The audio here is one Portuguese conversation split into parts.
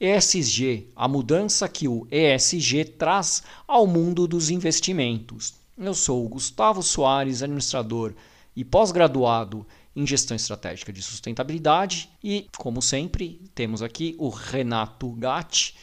ESG, a mudança que o ESG traz ao mundo dos investimentos. Eu sou o Gustavo Soares, administrador e pós-graduado em Gestão Estratégica de Sustentabilidade e, como sempre, temos aqui o Renato Gatti,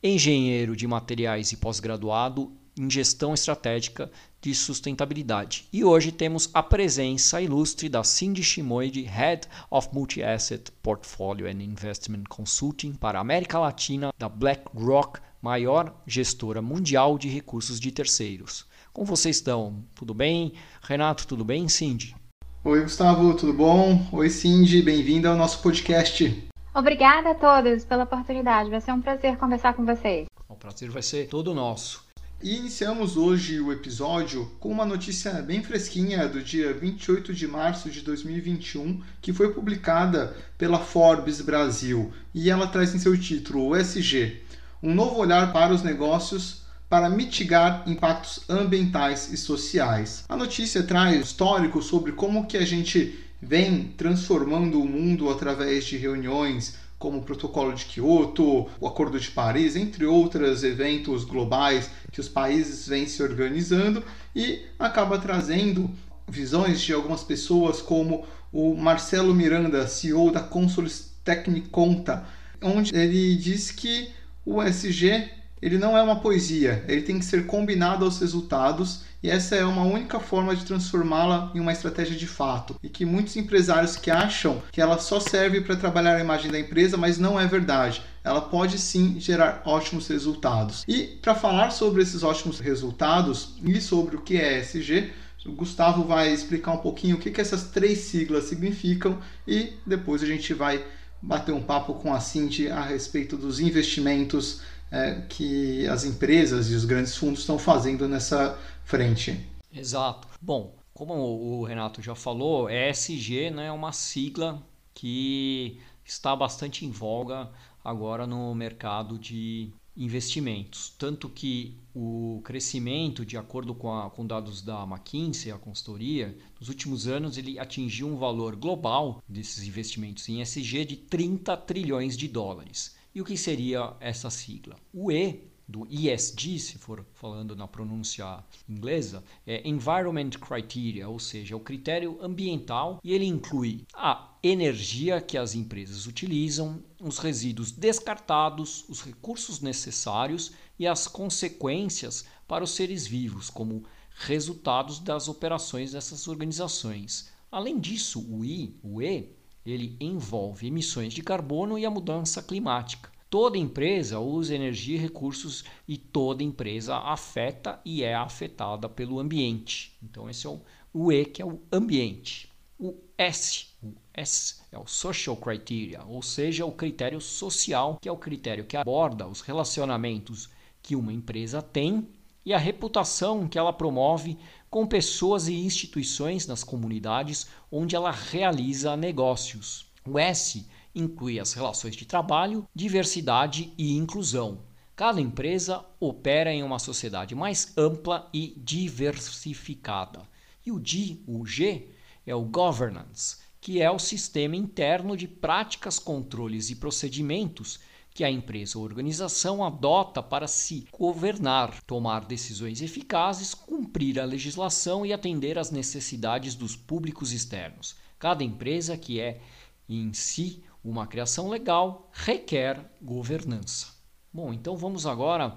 engenheiro de materiais e pós-graduado em Gestão Estratégica de sustentabilidade. E hoje temos a presença ilustre da Cindy Shimoide, Head of Multi-Asset Portfolio and Investment Consulting para a América Latina da BlackRock, maior gestora mundial de recursos de terceiros. Como vocês estão? Tudo bem? Renato, tudo bem? Cindy? Oi, Gustavo, tudo bom? Oi, Cindy, bem-vinda ao nosso podcast. Obrigada a todos pela oportunidade. Vai ser um prazer conversar com vocês. O prazer vai ser todo nosso. E iniciamos hoje o episódio com uma notícia bem fresquinha do dia 28 de março de 2021, que foi publicada pela Forbes Brasil, e ela traz em seu título o SG, um novo olhar para os negócios para mitigar impactos ambientais e sociais. A notícia traz histórico sobre como que a gente vem transformando o mundo através de reuniões como o Protocolo de Quioto, o Acordo de Paris, entre outros eventos globais que os países vêm se organizando e acaba trazendo visões de algumas pessoas como o Marcelo Miranda, CEO da Consolis Tecniconta, onde ele diz que o SG ele não é uma poesia, ele tem que ser combinado aos resultados e essa é uma única forma de transformá-la em uma estratégia de fato. E que muitos empresários que acham que ela só serve para trabalhar a imagem da empresa, mas não é verdade. Ela pode sim gerar ótimos resultados. E para falar sobre esses ótimos resultados e sobre o que é ESG, o Gustavo vai explicar um pouquinho o que, que essas três siglas significam e depois a gente vai bater um papo com a Cindy a respeito dos investimentos é, que as empresas e os grandes fundos estão fazendo nessa frente. Exato. Bom, como o Renato já falou, ESG né, é uma sigla que está bastante em voga agora no mercado de investimentos. Tanto que o crescimento, de acordo com, a, com dados da McKinsey, a consultoria, nos últimos anos ele atingiu um valor global desses investimentos em ESG de 30 trilhões de dólares. E o que seria essa sigla? O E do ESG, se for falando na pronúncia inglesa, é Environment Criteria, ou seja, o critério ambiental, e ele inclui a energia que as empresas utilizam, os resíduos descartados, os recursos necessários e as consequências para os seres vivos, como resultados das operações dessas organizações. Além disso, o I, o E, ele envolve emissões de carbono e a mudança climática. Toda empresa usa energia e recursos e toda empresa afeta e é afetada pelo ambiente. Então esse é o, o E, que é o ambiente. O S, o S é o social criteria, ou seja, o critério social, que é o critério que aborda os relacionamentos que uma empresa tem e a reputação que ela promove com pessoas e instituições nas comunidades onde ela realiza negócios. O S inclui as relações de trabalho, diversidade e inclusão. Cada empresa opera em uma sociedade mais ampla e diversificada. E o D, o G, é o governance, que é o sistema interno de práticas, controles e procedimentos que a empresa ou organização adota para se governar, tomar decisões eficazes, cumprir a legislação e atender às necessidades dos públicos externos. Cada empresa que é em si uma criação legal requer governança. Bom, então vamos agora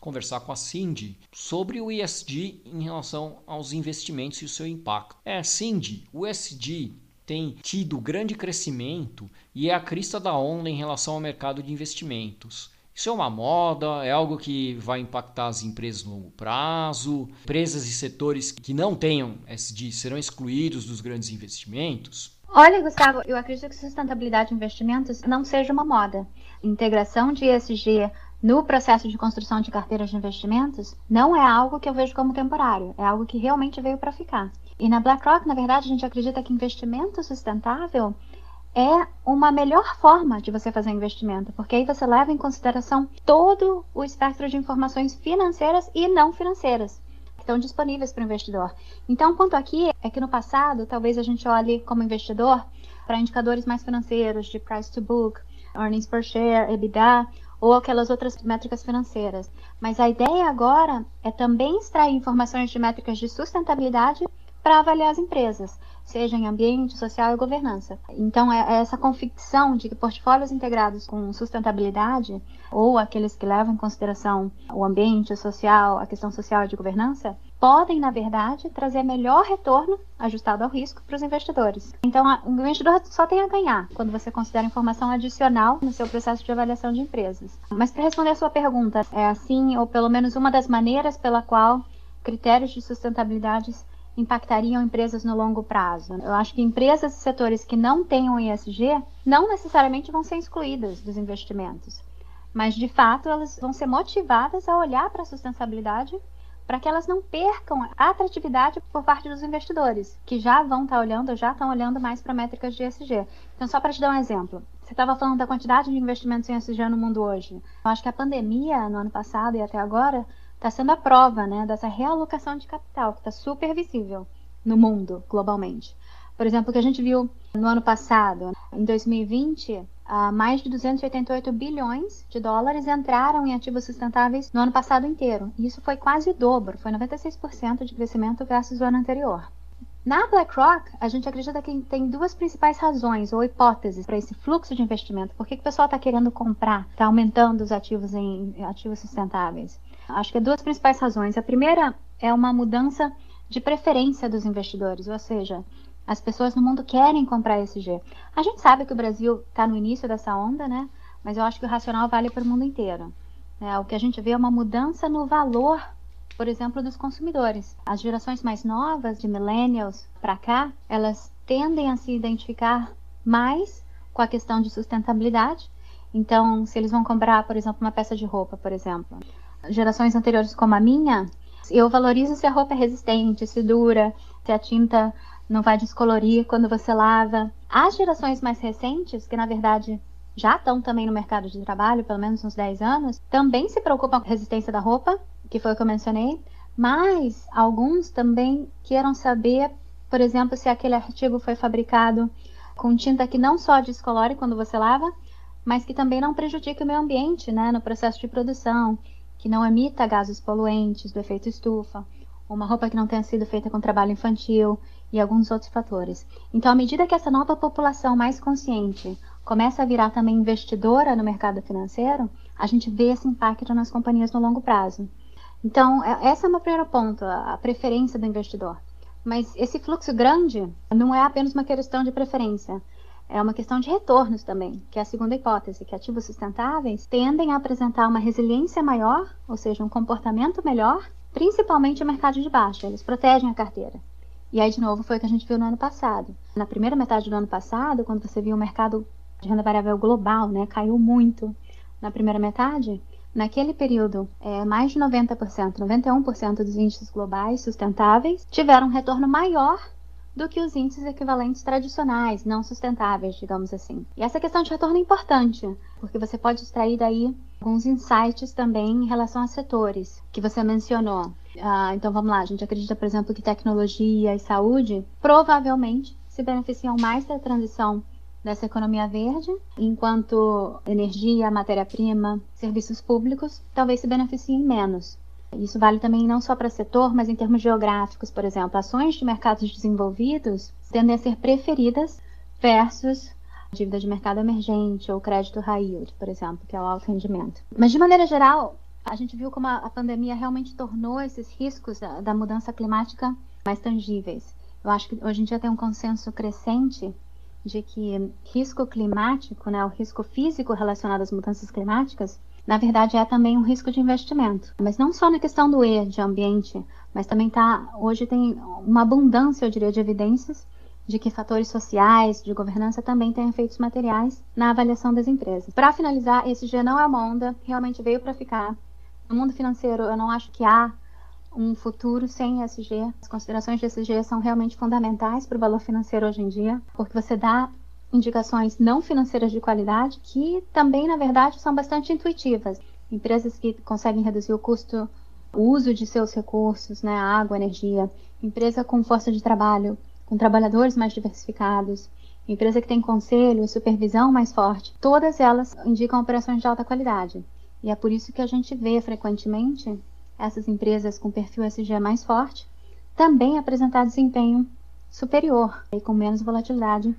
conversar com a Cindy sobre o ESG em relação aos investimentos e o seu impacto. É, Cindy, o ESG tem tido grande crescimento e é a crista da onda em relação ao mercado de investimentos. Isso é uma moda, é algo que vai impactar as empresas no longo prazo. Empresas e setores que não tenham SD serão excluídos dos grandes investimentos. Olha, Gustavo, eu acredito que sustentabilidade de investimentos não seja uma moda. Integração de ESG no processo de construção de carteiras de investimentos não é algo que eu vejo como temporário, é algo que realmente veio para ficar. E na BlackRock, na verdade, a gente acredita que investimento sustentável é uma melhor forma de você fazer investimento, porque aí você leva em consideração todo o espectro de informações financeiras e não financeiras que estão disponíveis para o investidor. Então, quanto aqui é que no passado, talvez a gente olhe como investidor para indicadores mais financeiros de price to book, earnings per share, EBITDA, ou aquelas outras métricas financeiras. Mas a ideia agora é também extrair informações de métricas de sustentabilidade para avaliar as empresas, seja em ambiente, social e governança. Então, é, é essa convicção de que portfólios integrados com sustentabilidade, ou aqueles que levam em consideração o ambiente, o social, a questão social e de governança, podem, na verdade, trazer melhor retorno ajustado ao risco para os investidores. Então, o investidor só tem a ganhar quando você considera informação adicional no seu processo de avaliação de empresas. Mas para responder a sua pergunta, é assim, ou pelo menos uma das maneiras pela qual critérios de sustentabilidade impactariam empresas no longo prazo. Eu acho que empresas e setores que não tenham ESG não necessariamente vão ser excluídas dos investimentos, mas de fato elas vão ser motivadas a olhar para a sustentabilidade para que elas não percam a atratividade por parte dos investidores, que já vão estar tá olhando, já estão olhando mais para métricas de ESG. Então, só para te dar um exemplo, você estava falando da quantidade de investimentos em ESG no mundo hoje. Eu acho que a pandemia, no ano passado e até agora, está sendo a prova né, dessa realocação de capital, que está super visível no mundo, globalmente. Por exemplo, o que a gente viu no ano passado, em 2020, mais de 288 bilhões de dólares entraram em ativos sustentáveis no ano passado inteiro. E isso foi quase o dobro, foi 96% de crescimento versus o ano anterior. Na BlackRock, a gente acredita que tem duas principais razões ou hipóteses para esse fluxo de investimento. Por que, que o pessoal está querendo comprar, está aumentando os ativos em ativos sustentáveis? Acho que há duas principais razões. A primeira é uma mudança de preferência dos investidores, ou seja, as pessoas no mundo querem comprar ESG. A gente sabe que o Brasil está no início dessa onda, né? Mas eu acho que o racional vale para o mundo inteiro. É, o que a gente vê é uma mudança no valor, por exemplo, dos consumidores. As gerações mais novas, de millennials para cá, elas tendem a se identificar mais com a questão de sustentabilidade. Então, se eles vão comprar, por exemplo, uma peça de roupa, por exemplo, gerações anteriores como a minha, eu valorizo se a roupa é resistente, se dura, se a tinta não vai descolorir quando você lava. As gerações mais recentes, que na verdade já estão também no mercado de trabalho, pelo menos uns 10 anos, também se preocupam com a resistência da roupa, que foi o que eu mencionei, mas alguns também queiram saber, por exemplo, se aquele artigo foi fabricado com tinta que não só descolore quando você lava, mas que também não prejudique o meio ambiente né, no processo de produção, que não emita gases poluentes do efeito estufa, uma roupa que não tenha sido feita com trabalho infantil, e alguns outros fatores. Então, à medida que essa nova população mais consciente começa a virar também investidora no mercado financeiro, a gente vê esse impacto nas companhias no longo prazo. Então, é, essa é o primeiro ponto, a preferência do investidor. Mas esse fluxo grande não é apenas uma questão de preferência, é uma questão de retornos também, que é a segunda hipótese, que ativos sustentáveis tendem a apresentar uma resiliência maior, ou seja, um comportamento melhor, principalmente no mercado de baixa, eles protegem a carteira. E aí, de novo, foi o que a gente viu no ano passado. Na primeira metade do ano passado, quando você viu o mercado de renda variável global, né, caiu muito na primeira metade, naquele período, é, mais de 90%, 91% dos índices globais sustentáveis tiveram um retorno maior do que os índices equivalentes tradicionais, não sustentáveis, digamos assim. E essa questão de retorno é importante, porque você pode extrair daí alguns insights também em relação a setores que você mencionou. Ah, então vamos lá, a gente acredita, por exemplo, que tecnologia e saúde provavelmente se beneficiam mais da transição dessa economia verde, enquanto energia, matéria-prima, serviços públicos talvez se beneficiem menos. Isso vale também não só para setor, mas em termos geográficos, por exemplo, ações de mercados desenvolvidos tendem a ser preferidas versus dívida de mercado emergente ou crédito high yield, por exemplo, que é o alto rendimento. Mas de maneira geral, a gente viu como a, pandemia realmente tornou esses riscos da, da, mudança climática mais tangíveis. Eu acho que hoje em dia tem um consenso crescente de que risco climático, né, o risco físico relacionado às mudanças climáticas, na verdade é também um risco de investimento. Mas não só na questão do E, de ambiente, mas também tá, hoje tem uma abundância, eu diria, de evidências de que fatores sociais, de governança também têm efeitos materiais na avaliação das empresas. Para finalizar, esse G não é uma onda, realmente veio para ficar. No mundo financeiro, eu não acho que há um futuro sem ESG. As considerações de ESG são realmente fundamentais para o valor financeiro hoje em dia, porque você dá indicações não financeiras de qualidade que também, na verdade, são bastante intuitivas. Empresas que conseguem reduzir o custo, o uso de seus recursos, né, água, energia. Empresa com força de trabalho, com trabalhadores mais diversificados. Empresa que tem conselho e supervisão mais forte. Todas elas indicam operações de alta qualidade. E é por isso que a gente vê frequentemente essas empresas com perfil SG mais forte também apresentar desempenho superior e com menos volatilidade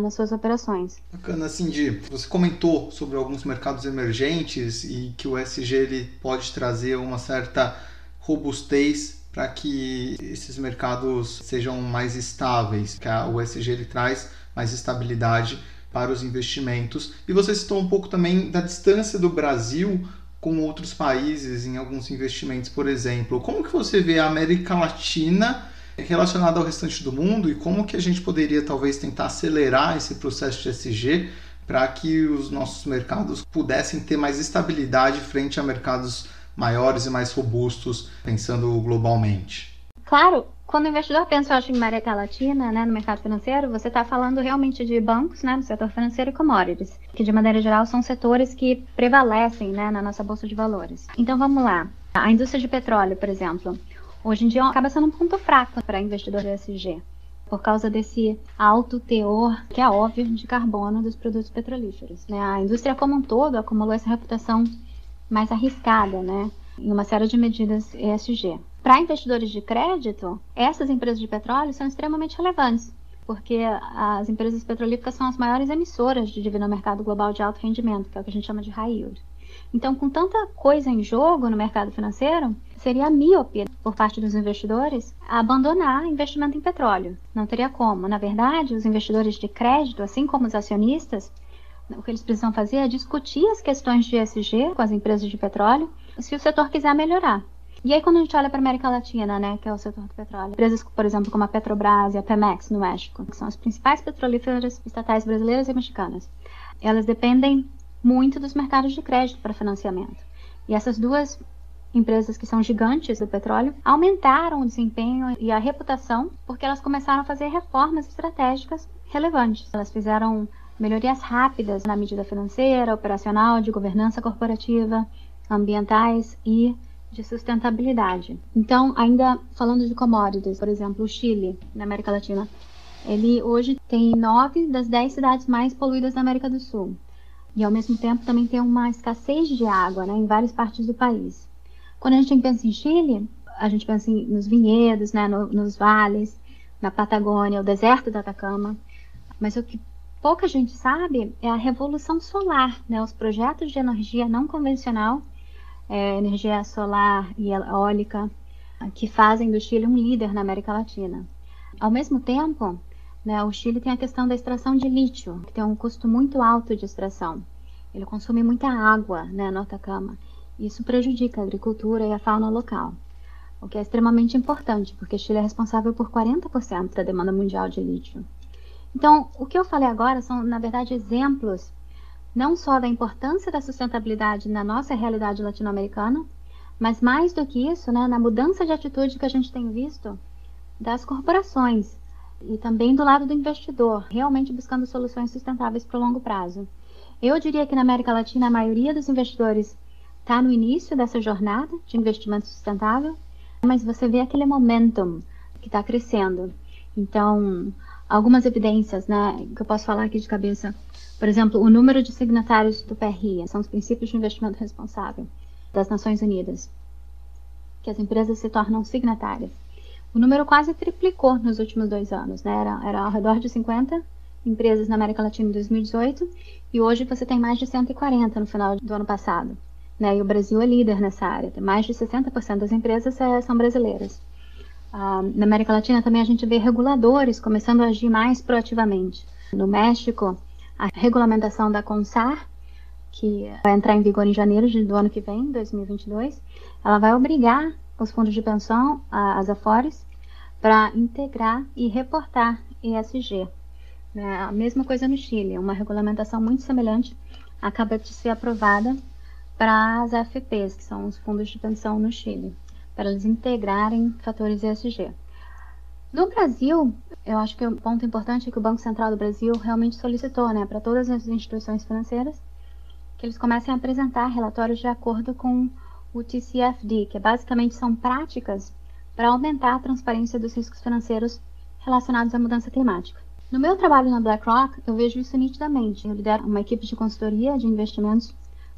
nas suas operações. Bacana, Cindy. Você comentou sobre alguns mercados emergentes e que o SG ele pode trazer uma certa robustez para que esses mercados sejam mais estáveis, que o SG ele traz mais estabilidade para os investimentos. E você citou um pouco também da distância do Brasil com outros países em alguns investimentos, por exemplo. Como que você vê a América Latina relacionado ao restante do mundo e como que a gente poderia talvez tentar acelerar esse processo de SG para que os nossos mercados pudessem ter mais estabilidade frente a mercados maiores e mais robustos, pensando globalmente. Claro, quando o investidor pensa, acho, em América Latina, né, no mercado financeiro, você está falando realmente de bancos, né, no setor financeiro e commodities, que de maneira geral são setores que prevalecem, né, na nossa bolsa de valores. Então vamos lá. A indústria de petróleo, por exemplo, hoje em dia acaba sendo um ponto fraco para investidor de ESG, por causa desse alto teor, que é óbvio, de carbono dos produtos petrolíferos. Né? A indústria como um todo acumulou essa reputação mais arriscada, né, em uma série de medidas ESG. Para investidores de crédito, essas empresas de petróleo são extremamente relevantes, porque as empresas petrolíferas são as maiores emissoras de dívida no mercado global de alto rendimento, que é o que a gente chama de high yield. Então, com tanta coisa em jogo no mercado financeiro, seria míope por parte dos investidores abandonar investimento em petróleo. Não teria como. Na verdade, os investidores de crédito, assim como os acionistas, o que eles precisam fazer é discutir as questões de ESG com as empresas de petróleo, se o setor quiser melhorar. E aí, quando a gente olha para a América Latina, né, que é o setor do petróleo, empresas, por exemplo, como a Petrobras e a Pemex no México, que são as principais petrolíferas estatais brasileiras e mexicanas, elas dependem muito dos mercados de crédito para financiamento. E essas duas empresas que são gigantes do petróleo aumentaram o desempenho e a reputação porque elas começaram a fazer reformas estratégicas relevantes. Elas fizeram melhorias rápidas na medida financeira, operacional, de governança corporativa, ambientais e de sustentabilidade. Então, ainda falando de commodities, por exemplo, o Chile, na América Latina, ele hoje tem nove das dez cidades mais poluídas da América do Sul. E ao mesmo tempo também tem uma escassez de água né, em várias partes do país. Quando a gente pensa em Chile, a gente pensa em, nos vinhedos, né, no, nos vales, na Patagônia, o deserto da Atacama. Mas o que pouca gente sabe é a revolução solar, né, os projetos de energia não convencional, é, energia solar e eólica, que fazem do Chile um líder na América Latina. Ao mesmo tempo, né, o Chile tem a questão da extração de lítio, que tem um custo muito alto de extração. Ele consome muita água né, no Atacama. Isso prejudica a agricultura e a fauna local, o que é extremamente importante, porque Chile é responsável por 40% da demanda mundial de lítio. Então, o que eu falei agora são, na verdade, exemplos não só da importância da sustentabilidade na nossa realidade latino-americana, mas mais do que isso, né, na mudança de atitude que a gente tem visto das corporações e também do lado do investidor, realmente buscando soluções sustentáveis para o longo prazo. Eu diria que na América Latina a maioria dos investidores está no início dessa jornada de investimento sustentável, mas você vê aquele momentum que está crescendo. Então, algumas evidências né, que eu posso falar aqui de cabeça. Por exemplo, o número de signatários do PRI, são os princípios de investimento responsável das Nações Unidas, que as empresas se tornam signatárias. O número quase triplicou nos últimos dois anos, né? era, era ao redor de 50 empresas na América Latina em 2018 e hoje você tem mais de 140 no final do ano passado. Né? E o Brasil é líder nessa área. Mais de 60% das empresas é, são brasileiras. Ah, na América Latina também a gente vê reguladores começando a agir mais proativamente. No México, a regulamentação da CONSAR, que vai entrar em vigor em janeiro do ano que vem, 2022, ela vai obrigar os fundos de pensão, as AFORES, para integrar e reportar ESG. Né? A mesma coisa no Chile, uma regulamentação muito semelhante acaba de ser aprovada para as AFPs, que são os fundos de pensão no Chile, para eles integrarem fatores ESG. No Brasil, eu acho que o um ponto importante é que o Banco Central do Brasil realmente solicitou né, para todas as instituições financeiras que eles comecem a apresentar relatórios de acordo com o TCFD, que basicamente são práticas para aumentar a transparência dos riscos financeiros relacionados à mudança climática. No meu trabalho na BlackRock, eu vejo isso nitidamente. Eu lidero uma equipe de consultoria de investimentos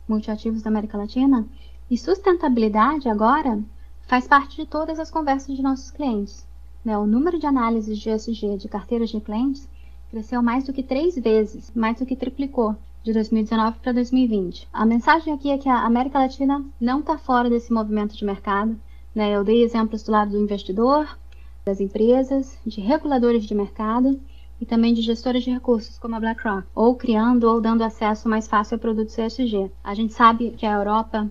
multiativos da América Latina e sustentabilidade agora faz parte de todas as conversas de nossos clientes. Né? O número de análises de ESG de carteiras de clientes cresceu mais do que três vezes, mais do que triplicou de 2019 para 2020. A mensagem aqui é que a América Latina não está fora desse movimento de mercado. Né? Eu dei exemplos do lado do investidor, das empresas, de reguladores de mercado e também de gestoras de recursos, como a BlackRock, ou criando ou dando acesso mais fácil a produtos ESG. A gente sabe que a Europa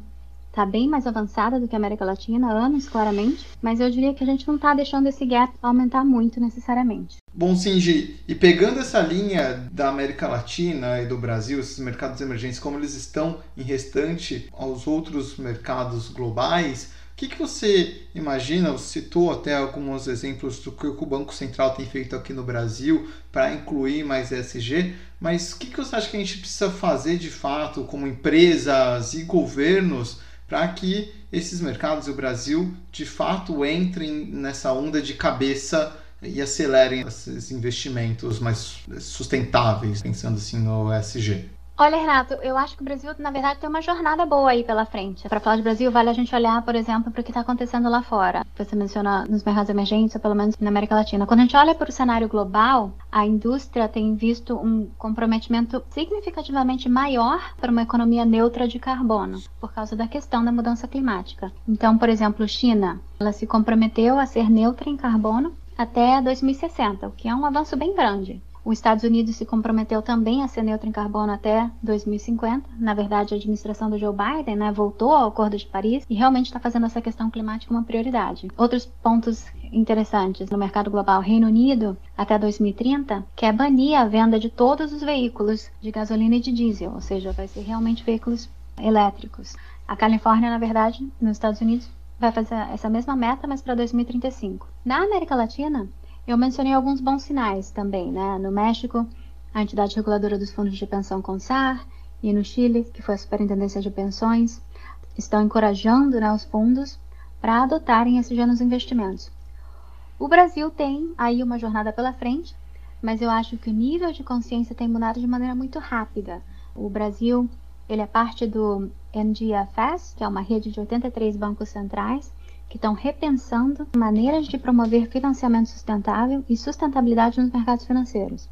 está bem mais avançada do que a América Latina, anos claramente, mas eu diria que a gente não está deixando esse gap aumentar muito necessariamente. Bom, Sinji, e pegando essa linha da América Latina e do Brasil, esses mercados emergentes, como eles estão em restante aos outros mercados globais, o que, que você imagina? Você citou até alguns exemplos do que o Banco Central tem feito aqui no Brasil para incluir mais ESG, mas o que, que você acha que a gente precisa fazer de fato como empresas e governos para que esses mercados e o Brasil de fato entrem nessa onda de cabeça e acelerem esses investimentos mais sustentáveis, pensando assim no ESG? Olha, Renato, eu acho que o Brasil, na verdade, tem uma jornada boa aí pela frente. Para falar de Brasil, vale a gente olhar, por exemplo, para o que está acontecendo lá fora. Você menciona nos mercados emergentes, ou pelo menos na América Latina. Quando a gente olha para o cenário global, a indústria tem visto um comprometimento significativamente maior para uma economia neutra de carbono, por causa da questão da mudança climática. Então, por exemplo, China, ela se comprometeu a ser neutra em carbono até 2060, o que é um avanço bem grande. Os Estados Unidos se comprometeu também a ser neutro em carbono até 2050. Na verdade, a administração do Joe Biden né, voltou ao Acordo de Paris e realmente está fazendo essa questão climática uma prioridade. Outros pontos interessantes no mercado global, Reino Unido, até 2030, quer banir a venda de todos os veículos de gasolina e de diesel, ou seja, vai ser realmente veículos elétricos. A Califórnia, na verdade, nos Estados Unidos, vai fazer essa mesma meta, mas para 2035. Na América Latina, eu mencionei alguns bons sinais também, né? No México, a entidade reguladora dos fundos de pensão CONSAR, e no Chile, que foi a Superintendência de Pensões, estão encorajando né, os fundos para adotarem esses nos investimentos. O Brasil tem aí uma jornada pela frente, mas eu acho que o nível de consciência tem mudado de maneira muito rápida. O Brasil ele é parte do NGFS, que é uma rede de 83 bancos centrais, que estão repensando maneiras de promover financiamento sustentável e sustentabilidade nos mercados financeiros.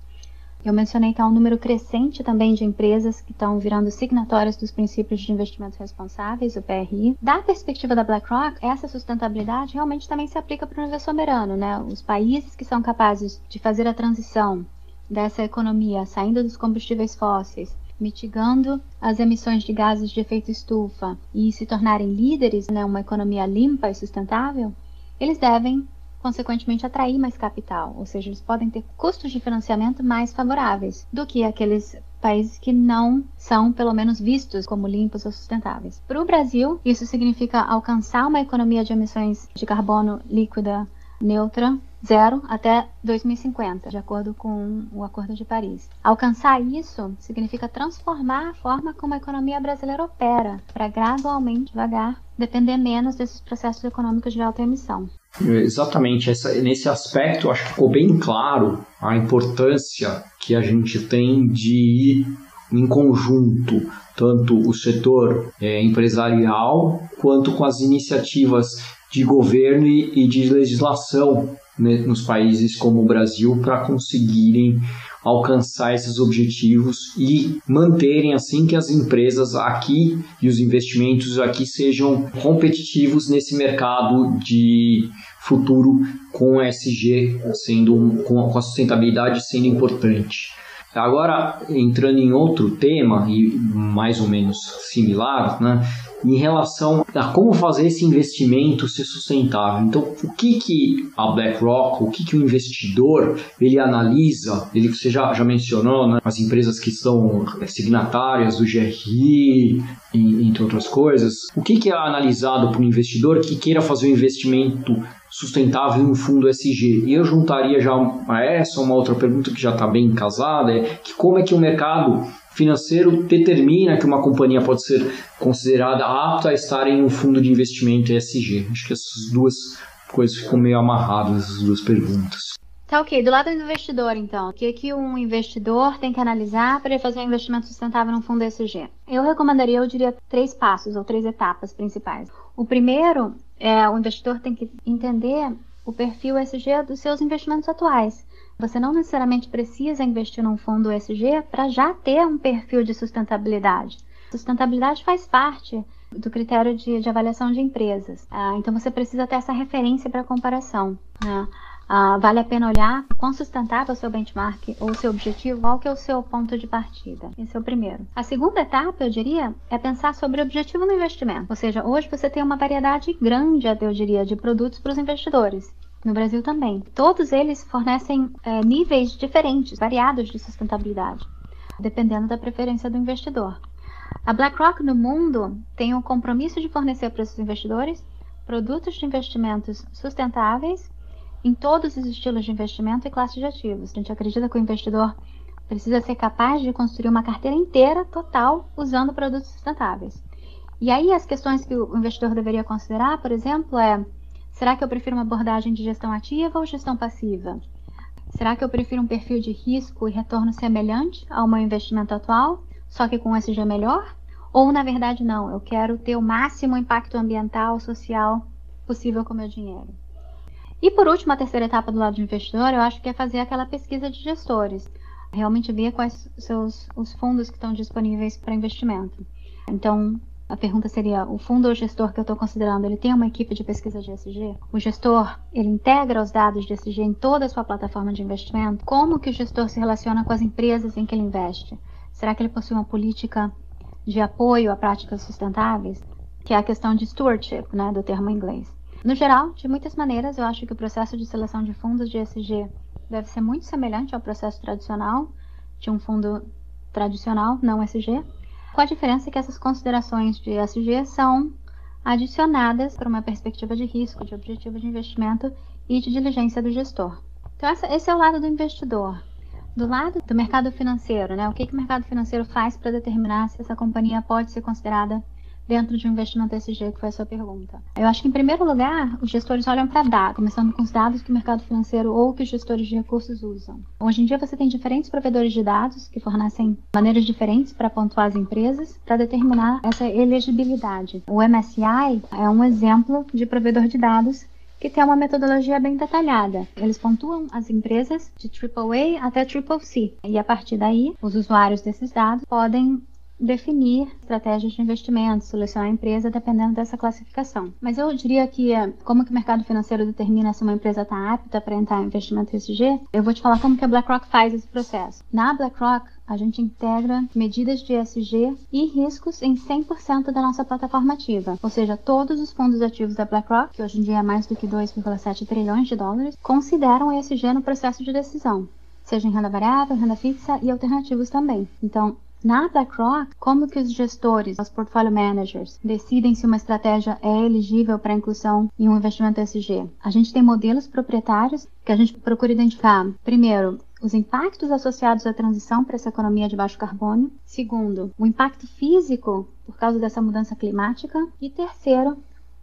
Eu mencionei que há um número crescente também de empresas que estão virando signatórias dos princípios de investimentos responsáveis, o PRI. Da perspectiva da BlackRock, essa sustentabilidade realmente também se aplica para o nível soberano, né? Os países que são capazes de fazer a transição dessa economia, saindo dos combustíveis fósseis mitigando as emissões de gases de efeito estufa e se tornarem líderes né, uma economia limpa e sustentável, eles devem, consequentemente, atrair mais capital, ou seja, eles podem ter custos de financiamento mais favoráveis do que aqueles países que não são, pelo menos, vistos como limpos ou sustentáveis. Para o Brasil, isso significa alcançar uma economia de emissões de carbono líquida neutra zero até 2050, de acordo com o Acordo de Paris. Alcançar isso significa transformar a forma como a economia brasileira opera, para gradualmente, devagar, depender menos desses processos econômicos de alta emissão. Exatamente, essa, nesse aspecto acho que ficou bem claro a importância que a gente tem de ir em conjunto, tanto o setor é, empresarial quanto com as iniciativas de governo e, e de legislação né, nos países como o Brasil para conseguirem alcançar esses objetivos e manterem assim que as empresas aqui e os investimentos aqui sejam competitivos nesse mercado de futuro com SG sendo com a sustentabilidade sendo importante. Agora entrando em outro tema e mais ou menos similar, né? Em relação a como fazer esse investimento ser sustentável. Então, o que, que a BlackRock, o que, que o investidor ele analisa? Ele você já, já mencionou né, as empresas que são signatárias do GRI, entre outras coisas. O que, que é analisado por um investidor que queira fazer um investimento sustentável em um fundo SG. E eu juntaria já a essa uma outra pergunta que já está bem casada, é que como é que o mercado financeiro determina que uma companhia pode ser considerada apta a estar em um fundo de investimento ESG? Acho que essas duas coisas ficam meio amarradas, essas duas perguntas. Tá ok. Do lado do investidor, então, o que, que um investidor tem que analisar para fazer um investimento sustentável num fundo ESG? Eu recomendaria, eu diria, três passos ou três etapas principais. O primeiro é o investidor tem que entender o perfil ESG dos seus investimentos atuais. Você não necessariamente precisa investir num fundo ESG para já ter um perfil de sustentabilidade. Sustentabilidade faz parte do critério de, de avaliação de empresas. Ah, então você precisa ter essa referência para comparação. Né? Ah, vale a pena olhar quão sustentável é o seu benchmark ou o seu objetivo, qual que é o seu ponto de partida. Esse é o primeiro. A segunda etapa, eu diria, é pensar sobre o objetivo no investimento. Ou seja, hoje você tem uma variedade grande, eu diria, de produtos para os investidores. No Brasil também. Todos eles fornecem é, níveis diferentes, variados de sustentabilidade, dependendo da preferência do investidor. A BlackRock no mundo tem o compromisso de fornecer para esses investidores produtos de investimentos sustentáveis em todos os estilos de investimento e classes de ativos. A gente acredita que o investidor precisa ser capaz de construir uma carteira inteira, total, usando produtos sustentáveis. E aí as questões que o investidor deveria considerar, por exemplo, é: será que eu prefiro uma abordagem de gestão ativa ou gestão passiva? Será que eu prefiro um perfil de risco e retorno semelhante ao meu investimento atual, só que com um SG melhor? Ou na verdade não, eu quero ter o máximo impacto ambiental, social possível com o meu dinheiro? E por último, a terceira etapa do lado do investidor, eu acho que é fazer aquela pesquisa de gestores. Realmente ver quais são os fundos que estão disponíveis para investimento. Então, a pergunta seria: o fundo ou gestor que eu estou considerando, ele tem uma equipe de pesquisa de ESG? O gestor, ele integra os dados de ESG em toda a sua plataforma de investimento? Como que o gestor se relaciona com as empresas em que ele investe? Será que ele possui uma política de apoio a práticas sustentáveis? Que é a questão de stewardship, né, do termo em inglês. No geral, de muitas maneiras, eu acho que o processo de seleção de fundos de ESG deve ser muito semelhante ao processo tradicional de um fundo tradicional, não ESG, com a diferença que essas considerações de ESG são adicionadas para uma perspectiva de risco, de objetivo de investimento e de diligência do gestor. Então, esse é o lado do investidor. Do lado do mercado financeiro, né? o que, que o mercado financeiro faz para determinar se essa companhia pode ser considerada dentro de um investimento SG, que foi a sua pergunta. Eu acho que, em primeiro lugar, os gestores olham para dados, começando com os dados que o mercado financeiro ou que os gestores de recursos usam. Hoje em dia, você tem diferentes provedores de dados que fornecem maneiras diferentes para pontuar as empresas para determinar essa elegibilidade. O MSCI é um exemplo de provedor de dados que tem uma metodologia bem detalhada. Eles pontuam as empresas de AAA até CCC. E a partir daí, os usuários desses dados podem definir estratégias de investimento, selecionar a empresa dependendo dessa classificação. Mas eu diria que, eh, como que o mercado financeiro determina se uma empresa está apta para entrar em investimento ESG, eu vou te falar como que a BlackRock faz esse processo. Na BlackRock, a gente integra medidas de ESG e riscos em 100% da nossa plataforma ativa. Ou seja, todos os fundos ativos da BlackRock, que hoje em dia é mais do que 2,7 trilhões de dólares, consideram ESG no processo de decisão seja em renda variável, renda fixa e alternativos também. Então, na BlackRock, como que os gestores, os portfolio managers, decidem se uma estratégia é elegível para inclusão em um investimento SG? A gente tem modelos proprietários que a gente procura identificar, primeiro, os impactos associados à transição para essa economia de baixo carbono. Segundo, o impacto físico por causa dessa mudança climática. E terceiro,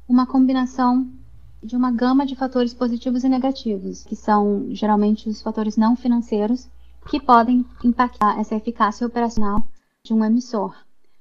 uma combinação de uma gama de fatores positivos e negativos, que são geralmente os fatores não financeiros que podem impactar essa eficácia operacional de um emissor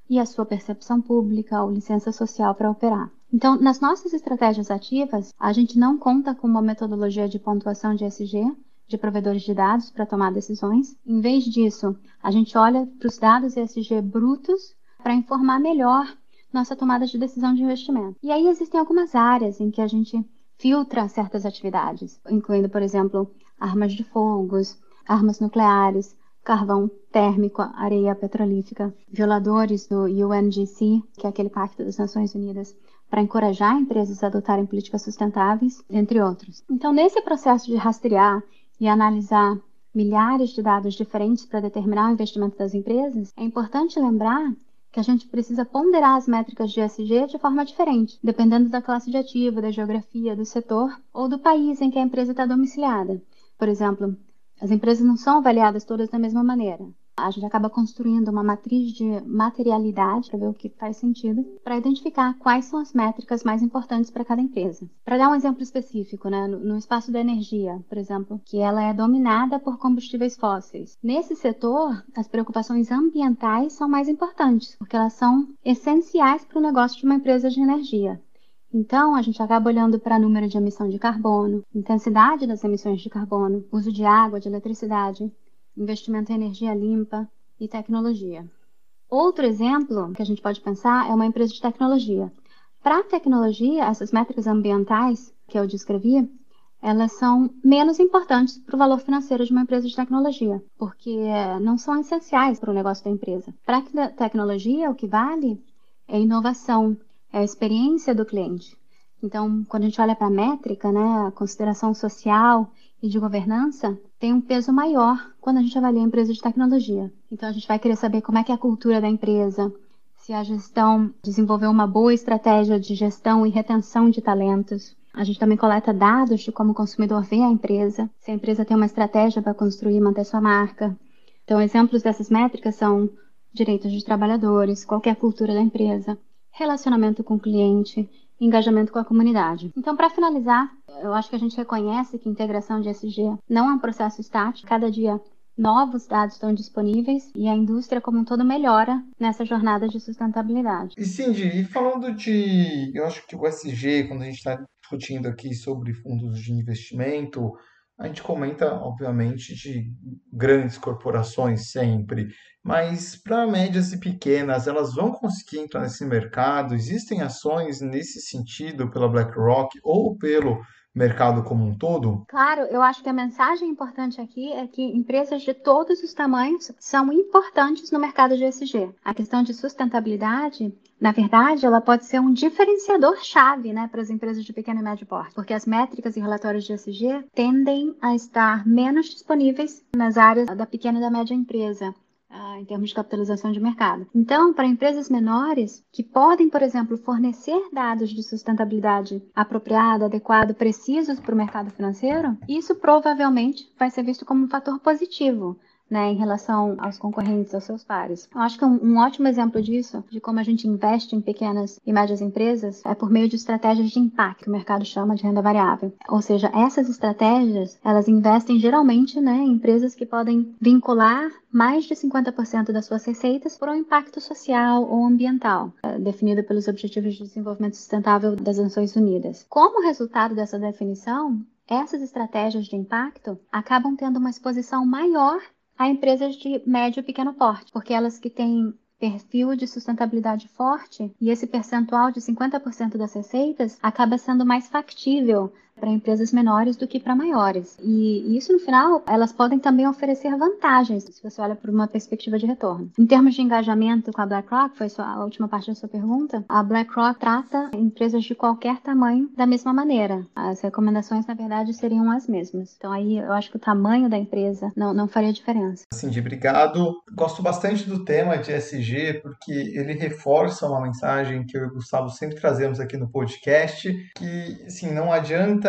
e a sua percepção pública ou licença social para operar. Então, nas nossas estratégias ativas, a gente não conta com uma metodologia de pontuação de SG, de provedores de dados para tomar decisões. Em vez disso, a gente olha para os dados ESG brutos para informar melhor nossa tomada de decisão de investimento. E aí existem algumas áreas em que a gente filtra certas atividades, incluindo, por exemplo, armas de fogos, armas nucleares, carvão térmico, areia petrolífica, violadores do UNGC, que é aquele Pacto das Nações Unidas, para encorajar empresas a adotarem políticas sustentáveis, entre outros. Então, nesse processo de rastrear e analisar milhares de dados diferentes para determinar o investimento das empresas, é importante lembrar que a gente precisa ponderar as métricas de ESG de forma diferente, dependendo da classe de ativo, da geografia, do setor ou do país em que a empresa está domiciliada. Por exemplo, as empresas não são avaliadas todas da mesma maneira. A gente acaba construindo uma matriz de materialidade para ver o que faz sentido, para identificar quais são as métricas mais importantes para cada empresa. Para dar um exemplo específico, né, no espaço da energia, por exemplo, que ela é dominada por combustíveis fósseis. Nesse setor, as preocupações ambientais são mais importantes, porque elas são essenciais para o negócio de uma empresa de energia. Então, a gente acaba olhando para número de emissão de carbono, intensidade das emissões de carbono, uso de água, de eletricidade, investimento em energia limpa e tecnologia. Outro exemplo que a gente pode pensar é uma empresa de tecnologia. Para a tecnologia, essas métricas ambientais que eu descrevi, elas são menos importantes para o valor financeiro de uma empresa de tecnologia, porque não são essenciais para o negócio da empresa. Para a tecnologia, o que vale é inovação, é a experiência do cliente. Então, quando a gente olha para a métrica, né, a consideração social e de governança tem um peso maior quando a gente avalia a empresa de tecnologia. Então, a gente vai querer saber como é que é a cultura da empresa, se a gestão desenvolveu uma boa estratégia de gestão e retenção de talentos. A gente também coleta dados de como o consumidor vê a empresa, se a empresa tem uma estratégia para construir e manter sua marca. Então, exemplos dessas métricas são direitos de trabalhadores, qualquer cultura da empresa, relacionamento com o cliente, engajamento com a comunidade. Então, para finalizar, eu acho que a gente reconhece que integração de SG não é um processo estático. Cada dia novos dados estão disponíveis e a indústria como um todo melhora nessa jornada de sustentabilidade. E Cindy, e falando de, eu acho que o SG, quando a gente está discutindo aqui sobre fundos de investimento, a gente comenta, obviamente, de grandes corporações sempre, mas para médias e pequenas, elas vão conseguir entrar nesse mercado? Existem ações nesse sentido pela BlackRock ou pelo mercado como um todo? Claro, eu acho que a mensagem importante aqui é que empresas de todos os tamanhos são importantes no mercado de ESG. A questão de sustentabilidade, na verdade, ela pode ser um diferenciador chave né, para as empresas de pequeno e médio porte, porque as métricas e relatórios de ESG tendem a estar menos disponíveis nas áreas da pequena e da média empresa em termos de capitalização de mercado. Então, para empresas menores que podem, por exemplo, fornecer dados de sustentabilidade apropriado, adequado, precisos para o mercado financeiro, isso provavelmente vai ser visto como um fator positivo né, em relação aos concorrentes, aos seus pares. Eu acho que um, um, ótimo exemplo disso, de como a gente investe em pequenas e médias empresas, é por meio de estratégias de impacto, que o mercado chama de renda variável. Ou seja, essas estratégias, elas investem geralmente né, em empresas que podem vincular mais de 50% das suas receitas por um impacto social ou ambiental, é, definido pelos Objetivos de Desenvolvimento Sustentável das Nações Unidas. Como resultado dessa definição, essas estratégias de impacto acabam tendo uma exposição maior a empresas de médio e pequeno porte, porque elas que têm perfil de sustentabilidade forte e esse percentual de 50% das receitas acaba sendo mais factível para empresas menores do que para maiores. E isso, no final, elas podem também oferecer vantagens, se você olha por uma perspectiva de retorno. Em termos de engajamento com a BlackRock, foi a última parte da sua pergunta, a BlackRock trata empresas de qualquer tamanho da mesma maneira. As recomendações, na verdade, seriam as mesmas. Então, aí eu acho que o tamanho da empresa não, não faria diferença. Cindy, obrigado. Gosto bastante do tema de SG, porque ele reforça uma mensagem que eu e o Gustavo sempre trazemos aqui no podcast, que, assim, não adianta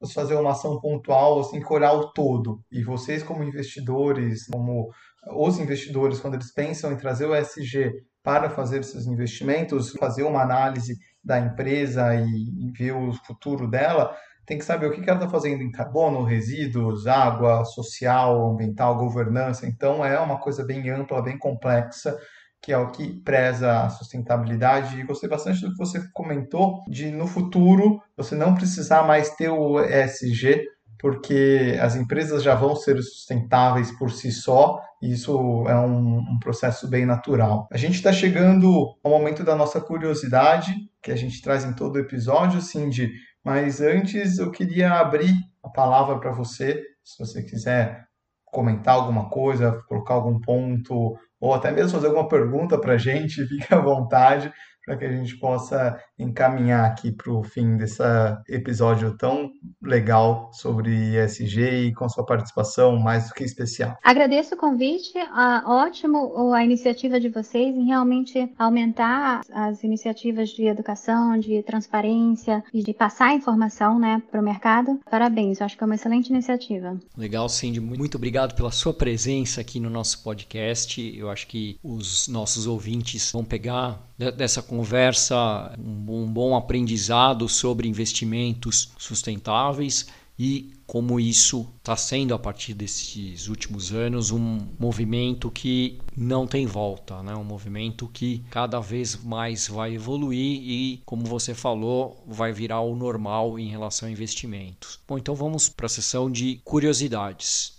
você fazer uma ação pontual, assim, corar o todo. E vocês, como investidores, como os investidores, quando eles pensam em trazer o SG para fazer seus investimentos, fazer uma análise da empresa e ver o futuro dela, tem que saber o que ela está fazendo em carbono, resíduos, água, social, ambiental, governança. Então, é uma coisa bem ampla, bem complexa que é o que preza a sustentabilidade. E gostei bastante do que você comentou de no futuro você não precisar mais ter o ESG, porque as empresas já vão ser sustentáveis por si só, e isso é um, um processo bem natural. A gente está chegando ao momento da nossa curiosidade, que a gente traz em todo episódio, Cindy, mas antes eu queria abrir a palavra para você, se você quiser comentar alguma coisa, colocar algum ponto, ou até mesmo fazer alguma pergunta para a gente, fique à vontade para que a gente possa encaminhar aqui para o fim desse episódio tão legal sobre ESG e com sua participação mais do que especial. Agradeço o convite, ah, ótimo a iniciativa de vocês em realmente aumentar as iniciativas de educação, de transparência e de passar informação né, para o mercado. Parabéns, eu acho que é uma excelente iniciativa. Legal, Cindy. Muito obrigado pela sua presença aqui no nosso podcast. Eu acho que os nossos ouvintes vão pegar dessa conversa um bom aprendizado sobre investimentos sustentáveis e como isso está sendo a partir desses últimos anos um movimento que não tem volta, né? um movimento que cada vez mais vai evoluir e, como você falou, vai virar o normal em relação a investimentos. Bom, então vamos para a sessão de curiosidades.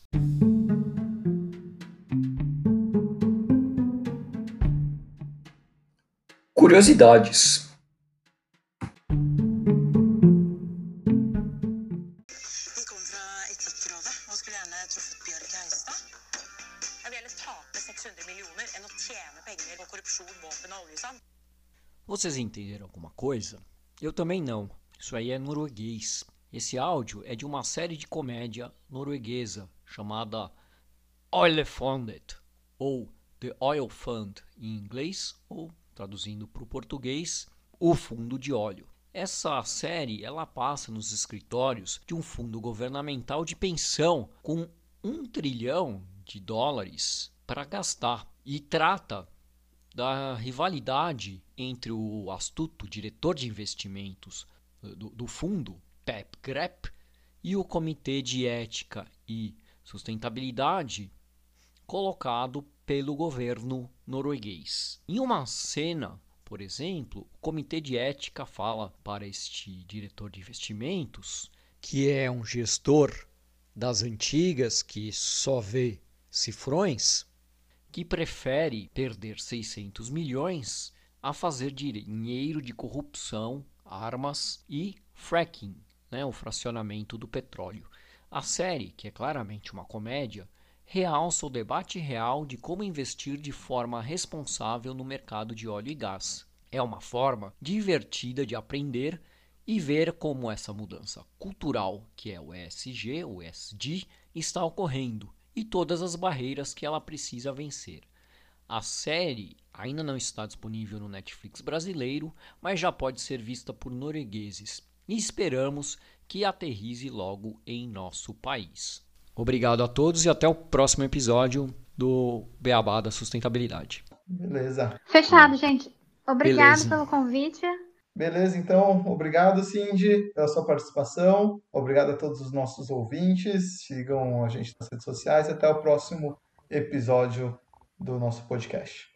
Curiosidades. Vocês entenderam alguma coisa? Eu também não. Isso aí é norueguês. Esse áudio é de uma série de comédia norueguesa chamada Oilefondet, ou The Oil Fund em inglês, ou traduzindo para o português, o fundo de óleo. Essa série ela passa nos escritórios de um fundo governamental de pensão com um trilhão de dólares para gastar e trata da rivalidade entre o astuto diretor de investimentos do, do fundo, Pep Grep, e o Comitê de Ética e Sustentabilidade colocado pelo governo norueguês. Em uma cena, por exemplo, o comitê de ética fala para este diretor de investimentos, que é um gestor das antigas que só vê cifrões, que prefere perder 600 milhões a fazer dinheiro de corrupção, armas e fracking, né, o fracionamento do petróleo. A série, que é claramente uma comédia, realça o debate real de como investir de forma responsável no mercado de óleo e gás. É uma forma divertida de aprender e ver como essa mudança cultural, que é o ESG, o ESG, está ocorrendo e todas as barreiras que ela precisa vencer. A série ainda não está disponível no Netflix brasileiro, mas já pode ser vista por noruegueses e esperamos que aterrize logo em nosso país. Obrigado a todos e até o próximo episódio do Beabá da Sustentabilidade. Beleza. Fechado, gente. Obrigado Beleza. pelo convite. Beleza, então, obrigado, Cindy, pela sua participação. Obrigado a todos os nossos ouvintes. Sigam a gente nas redes sociais. Até o próximo episódio do nosso podcast.